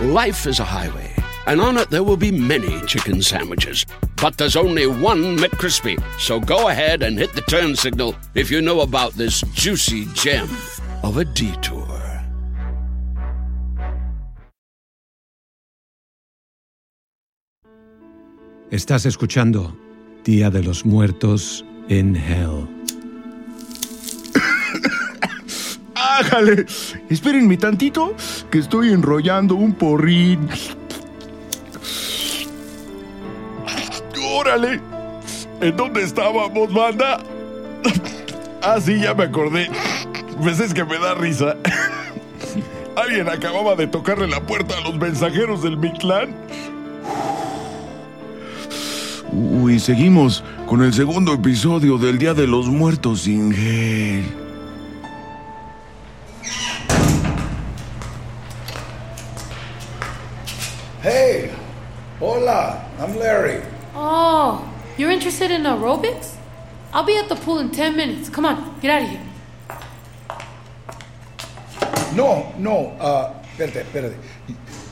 Life is a highway, and on it there will be many chicken sandwiches. But there's only one McCrispy. So go ahead and hit the turn signal if you know about this juicy gem of a detour. Estás escuchando Día de los Muertos en Hell. ¡Ájale! Espérenme tantito, que estoy enrollando un porrín. ¡Órale! ¿En dónde estábamos, banda? Ah, sí, ya me acordé. Pues es que me da risa. Alguien acababa de tocarle la puerta a los mensajeros del Mictlán. Uy, seguimos con el segundo episodio del Día de los Muertos sin gel. Aerobics? I'll be at the pool in 10 minutes. Come on, get out of here. No, no, uh, espérate, espérate.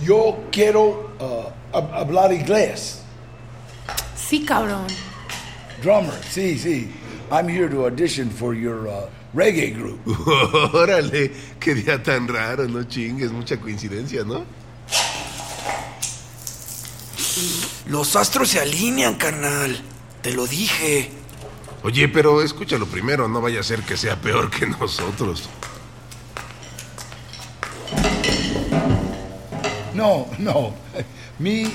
Yo quiero uh, hab- hablar inglés. Sí, cabrón. Drummer, sí, sí. I'm here to audition for your uh, reggae group. Órale, qué día tan raro, no chingues, mucha coincidencia, ¿no? Los astros se alinean, carnal. Te lo dije. Oye, pero escúchalo primero, no vaya a ser que sea peor que nosotros. No, no. Me,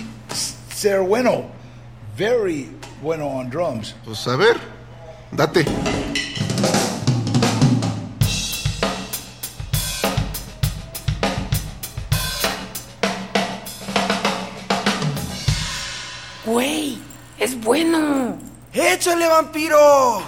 ser bueno. Very bueno on drums. Pues a ver, date. Es bueno. ¡Échale, vampiro!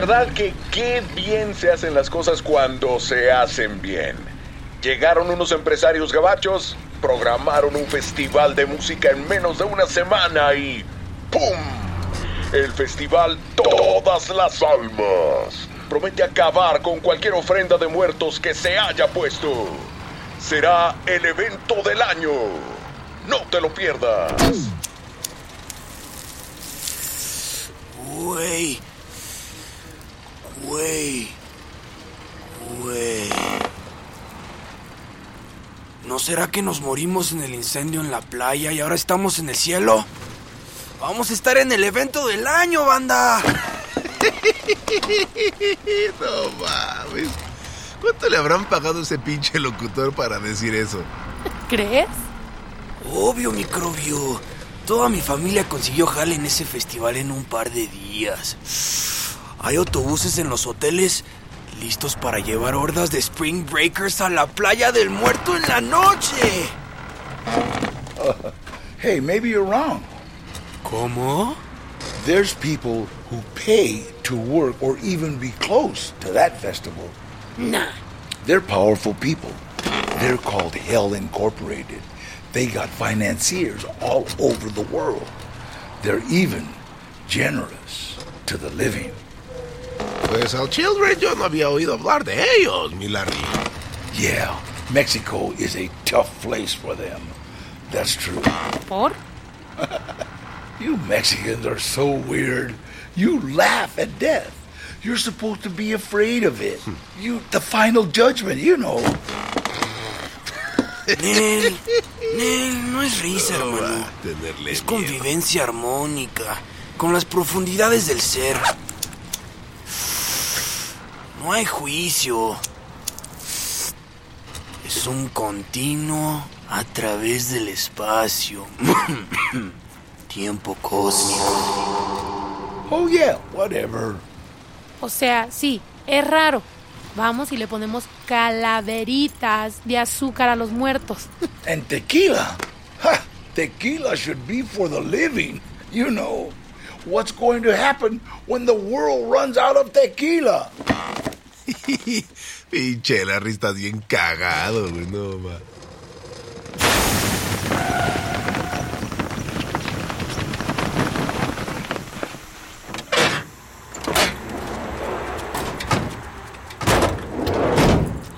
Verdad que qué bien se hacen las cosas cuando se hacen bien. Llegaron unos empresarios gabachos, programaron un festival de música en menos de una semana y ¡pum! El festival Todas las Almas. Promete acabar con cualquier ofrenda de muertos que se haya puesto. Será el evento del año. No te lo pierdas. Güey. Güey. Güey. ¿No será que nos morimos en el incendio en la playa y ahora estamos en el cielo? Vamos a estar en el evento del año, banda. No mames. ¿Cuánto le habrán pagado ese pinche locutor para decir eso? ¿Crees? Obvio, microbio. Toda mi familia consiguió jale en ese festival en un par de días. Hay autobuses en los hoteles listos para llevar hordas de Spring Breakers a la playa del muerto en la noche. Hey, maybe you're wrong. ¿Cómo? There's people who pay to work or even be close to that festival. Nah. They're powerful people. They're called Hell Incorporated. They got financiers all over the world. They're even generous to the living. Pues al Children yo no había oído hablar de ellos, mi Larry. Yeah, Mexico is a tough place for them. That's true. ¿Por? You Mexicans are so weird. You laugh at death. You're supposed to be afraid of it. Hmm. You, the final judgment, you know. Nel, Nel, no es risa, hermano. Es convivencia armónica con las profundidades del ser. No hay juicio. Es un continuo a través del espacio. Tiempo cósmico. Oh, yeah, whatever. O sea, sí, es raro. Vamos y le ponemos calaveritas de azúcar a los muertos. And tequila. Ha! Tequila should be for the living. You know, what's going to happen when the world runs out of tequila? Pinche Larry, estás bien cagado, güey. No, ma.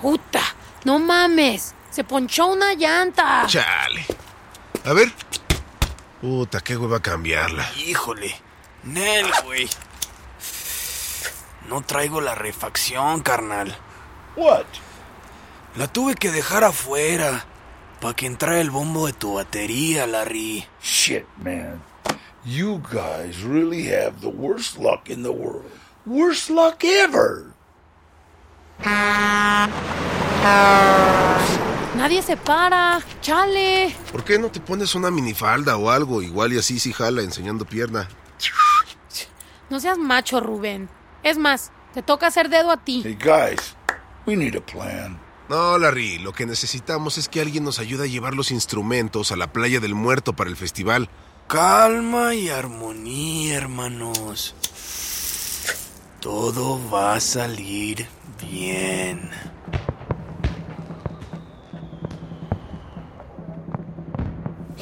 ¡Puta! ¡No mames! ¡Se ponchó una llanta! Chale. A ver. Puta, qué hueva cambiarla. Híjole. Nel, güey. No traigo la refacción, carnal. What? La tuve que dejar afuera. Para que entrara el bombo de tu batería, Larry. Shit, man. You guys really have the worst luck in the world. Worst luck ever. Nadie se para. ¡Chale! ¿Por qué no te pones una minifalda o algo? Igual y así sí jala enseñando pierna. No seas macho, Rubén. Es más, te toca hacer dedo a ti. Hey, guys, we need a plan. No, Larry, lo que necesitamos es que alguien nos ayude a llevar los instrumentos a la playa del muerto para el festival. Calma y armonía, hermanos. Todo va a salir bien.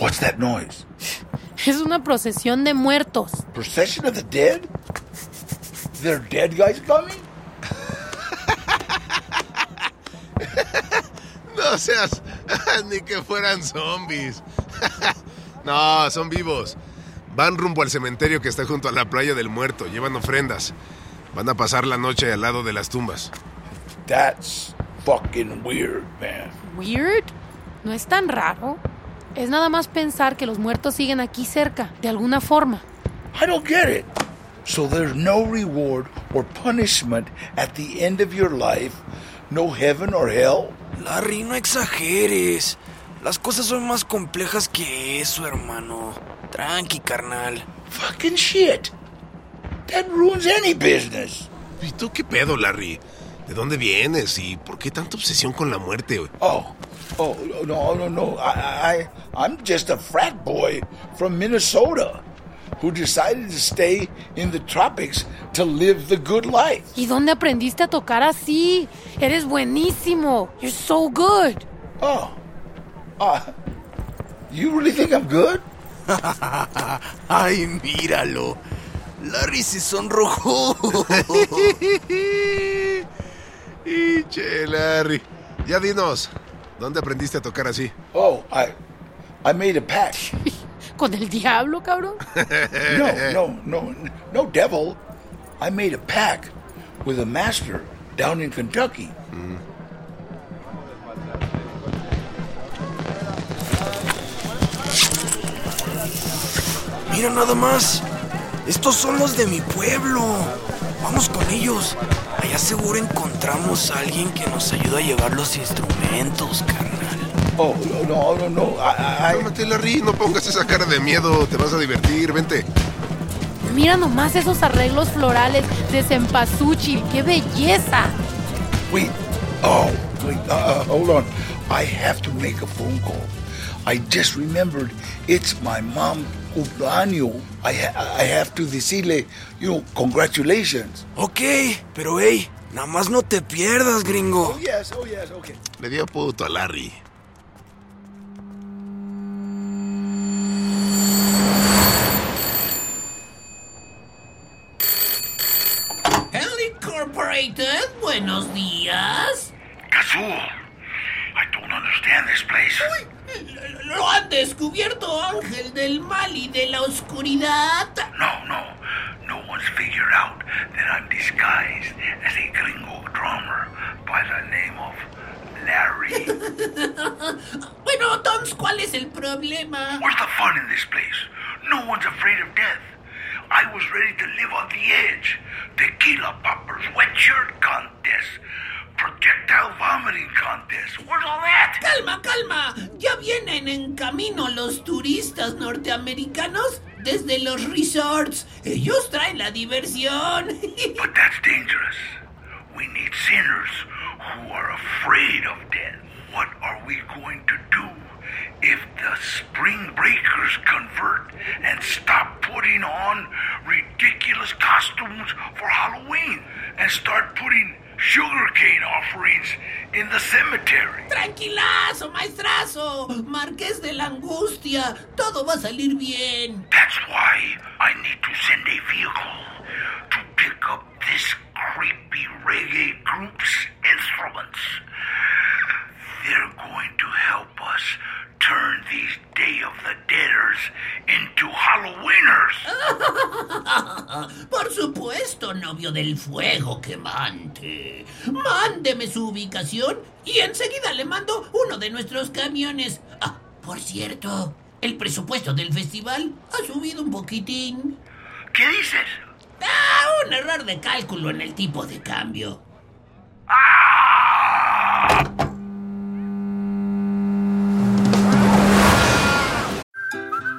What's that noise? Es una procesión de muertos. Procession of the dead? There dead guys coming? No seas... ni que fueran zombies. no, son vivos. Van rumbo al cementerio que está junto a la playa del muerto. Llevan ofrendas. Van a pasar la noche al lado de las tumbas. That's fucking weird, man. ¿Weird? No es tan raro. Es nada más pensar que los muertos siguen aquí cerca, de alguna forma. I don't get it. So there's no reward or punishment at the end of your life? No heaven or hell? Larry, no exageres. Las cosas son más complejas que eso, hermano. Tranqui, carnal. Fucking shit. That ruins any business. ¿Y tú qué pedo, Larry? ¿De dónde vienes y por qué tanta obsesión con la muerte? Oh, oh, no, no, no. I, I, I'm just a frat boy from Minnesota who decided to stay in the tropics to live the good life. ¿Y dónde aprendiste a tocar así? Eres buenísimo. You're so good. Oh, uh, you really think I'm good? Ay, míralo. Larry se sonrojó. Pinche Larry. Ya dinos, ¿dónde aprendiste a tocar así? Oh, I, I made a pact. ¿Con el diablo, cabrón? No, no, no, no devil. I made a pact with a master down in Kentucky. Mira nada más. Estos son los de mi pueblo. Vamos con ellos. Allá seguro encontramos a alguien que nos ayude a llevar los instrumentos, carnal. Oh, no, no, no. I, Cálmate, Larry, no pongas esa cara de miedo. Te vas a divertir, vente. Mira nomás esos arreglos florales de cempasúchil. ¡Qué belleza! wait. Oh, wait. Uh, uh, hold on. I have to make a phone call. I just remembered it's my mom cumpleaños. I, ha- I have to decirle, you know, congratulations. Ok, pero hey, nada más no te pierdas, gringo. Oh, yes, oh, yes, okay. Le dio puto a Larry. Buenos días. Kazuo, I don't understand this place. ¿Lo han descubierto, ángel del mal y de la oscuridad? No, no. No one figured out that I'm disguised as a gringo drummer by the name of Larry. bueno, Tons, ¿cuál es el problema? Where's the fun in this place? No one's afraid of death. I was ready to live on the edge. Tequila poppers, wet shirt contest, projectile vomiting contest. Where's all that? Calma, calma. Ya vienen en camino los turistas norteamericanos desde los resorts. Ellos traen la diversión. but that's dangerous. We need sinners who are afraid of death. What are we going to do if the spring breakers convert and stop putting on ridiculous costumes for Halloween and start putting sugarcane offerings in the cemetery? Tranquilazo, maestrazo. Marqués de la angustia. Todo va a salir bien. That's why I need Por supuesto, novio del fuego quemante. Mándeme su ubicación y enseguida le mando uno de nuestros camiones. Ah, por cierto, el presupuesto del festival ha subido un poquitín. ¿Qué dices? Ah, un error de cálculo en el tipo de cambio.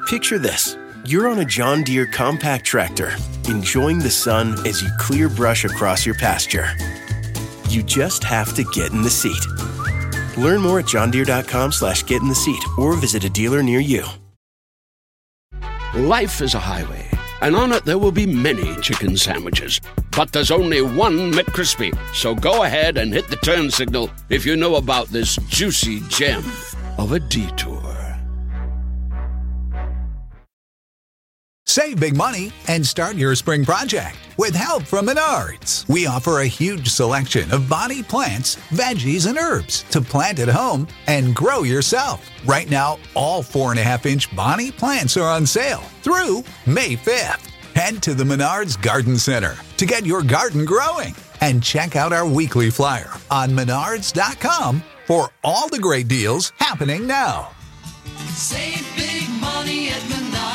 Picture this. You're on a John Deere compact tractor, enjoying the sun as you clear brush across your pasture. You just have to get in the seat. Learn more at johndeere.com slash get in the seat or visit a dealer near you. Life is a highway, and on it there will be many chicken sandwiches. But there's only one McCrispy. So go ahead and hit the turn signal if you know about this juicy gem of a detour. Save big money and start your spring project with help from Menards. We offer a huge selection of body plants, veggies, and herbs to plant at home and grow yourself. Right now, all four and a half inch Bonnie plants are on sale through May 5th. Head to the Menards Garden Center to get your garden growing and check out our weekly flyer on menards.com for all the great deals happening now. Save big money at Menards.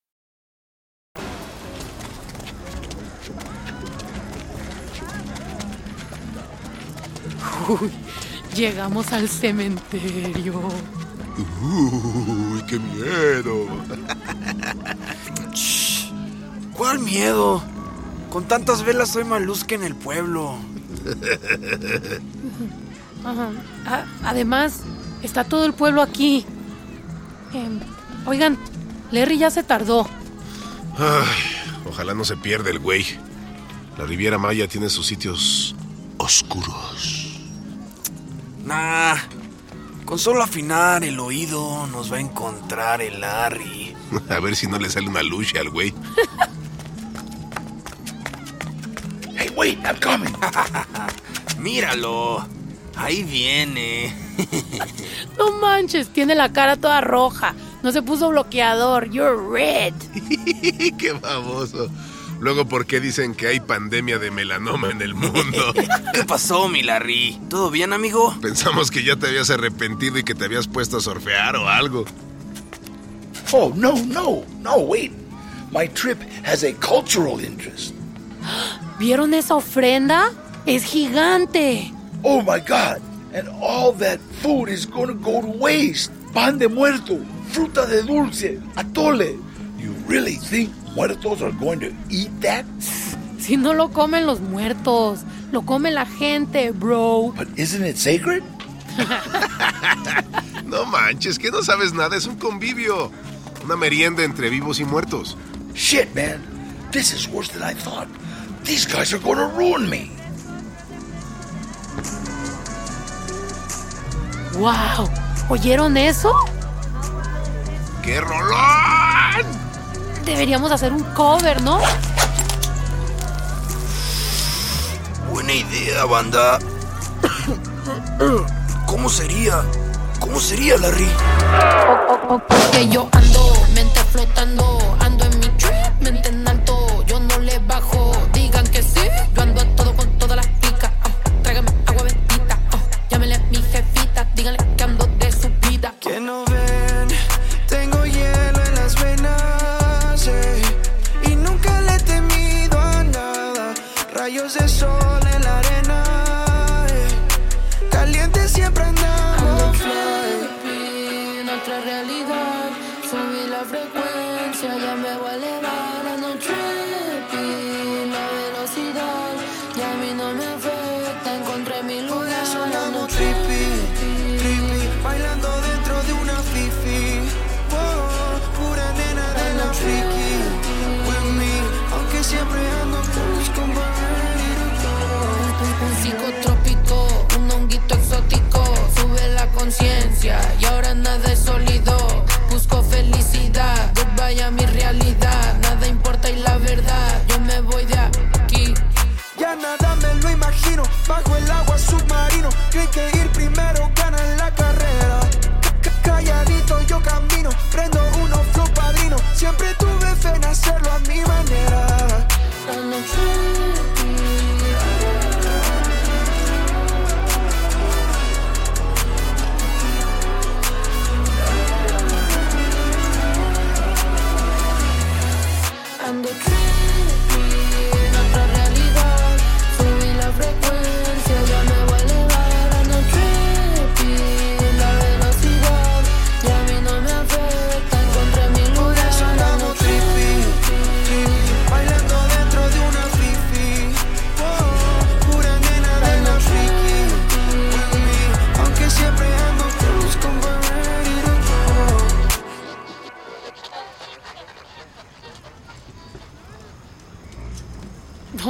Uy, llegamos al cementerio. Uy, qué miedo. ¿Cuál miedo? Con tantas velas soy más luz que en el pueblo. Ajá. Además, está todo el pueblo aquí. Em, oigan, Larry ya se tardó. Ay, ojalá no se pierda el güey. La Riviera Maya tiene sus sitios oscuros. Nah, con solo afinar el oído nos va a encontrar el Larry. A ver si no le sale una lucha al güey. Hey, wait, I'm coming. Míralo, ahí viene. No manches, tiene la cara toda roja. No se puso bloqueador. You're red. qué baboso. Luego, ¿por qué dicen que hay pandemia de melanoma en el mundo? ¿Qué pasó, mi Larry? ¿Todo bien, amigo? Pensamos que ya te habías arrepentido y que te habías puesto a surfear o algo. Oh, no, no, no, wait. My trip has a cultural interest. ¿Vieron esa ofrenda? Es gigante. Oh my God. And all that food is gonna go to waste. Pan de muerto, fruta de dulce, atole. You really think muertos are going to eat that? Si no lo comen los muertos, lo come la gente, bro. But isn't it sacred? No manches, que no sabes nada, es un convivio. Una merienda entre vivos y muertos. Shit, man. This is worse than I thought. These guys are gonna ruin me. ¡Wow! ¿Oyeron eso? ¡Qué rolón! Deberíamos hacer un cover, ¿no? Buena idea, banda. ¿Cómo sería? ¿Cómo sería, Larry? Porque yo ando, mente flotando, mi lugar,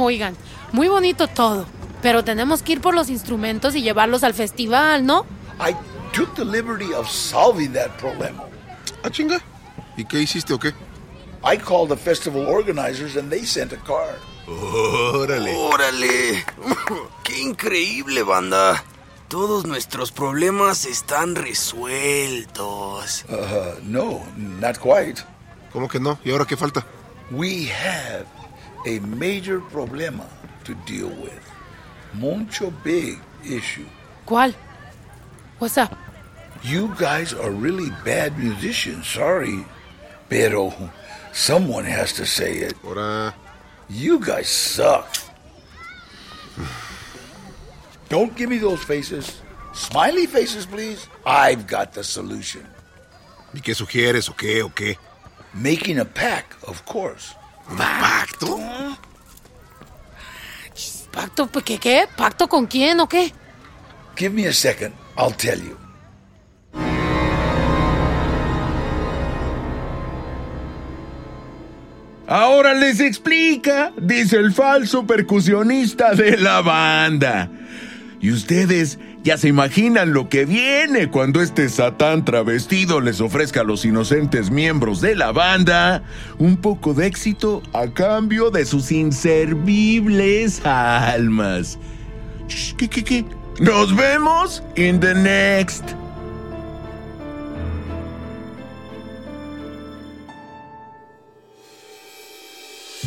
Oigan, muy bonito todo, pero tenemos que ir por los instrumentos y llevarlos al festival, ¿no? I took the liberty of solving that problem. Ah, chinga. ¿Y qué hiciste o qué? I called the festival organizers and they sent a car. Órale. ¡Órale! ¡Qué increíble, banda! Todos nuestros problemas están resueltos. Uh, no, not quite. ¿Cómo que no? ¿Y ahora qué falta? We have a major problema to deal with. Mucho big issue. ¿Cuál? What's up? You guys are really bad musicians, sorry. Pero someone has to say it. Ahora. You guys suck. Don't give me those faces. Smiley faces, please. I've got the solution. ¿Y qué sugieres o qué o qué? Making a pack, of course. ¿Un pacto? ¿Pacto? ¿Pues ¿Qué? ¿Qué? ¿Pacto con quién o qué? Give me a second. I'll tell you. Ahora les explica, dice el falso percusionista de la banda. Y ustedes ya se imaginan lo que viene cuando este satán travestido les ofrezca a los inocentes miembros de la banda un poco de éxito a cambio de sus inservibles almas. ¿Qué, qué, qué? Nos vemos in the next.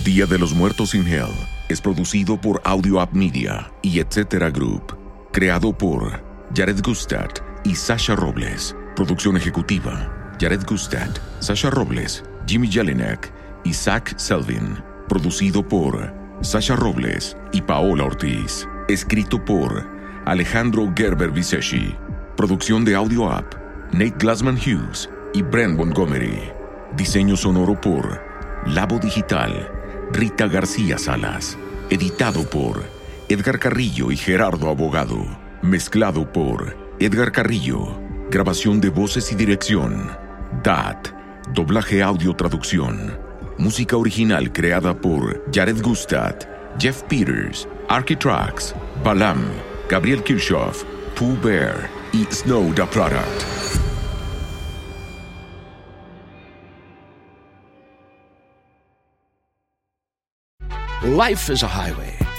Día de los Muertos in Hell es producido por Audio App Media y Etcétera Group. Creado por Jared Gustad y Sasha Robles. Producción ejecutiva: Jared Gustad, Sasha Robles, Jimmy Jelinek y Zach Selvin. Producido por Sasha Robles y Paola Ortiz. Escrito por Alejandro Gerber Viseshi. Producción de Audio App: Nate Glassman Hughes y Brent Montgomery. Diseño sonoro por Labo Digital, Rita García Salas. Editado por Edgar Carrillo y Gerardo Abogado. Mezclado por Edgar Carrillo. Grabación de voces y dirección. DAT. Doblaje audio traducción. Música original creada por Jared Gustad, Jeff Peters, Architrax, Balam, Gabriel Kirchhoff, Pooh Bear y Snow the Product. Life is a highway,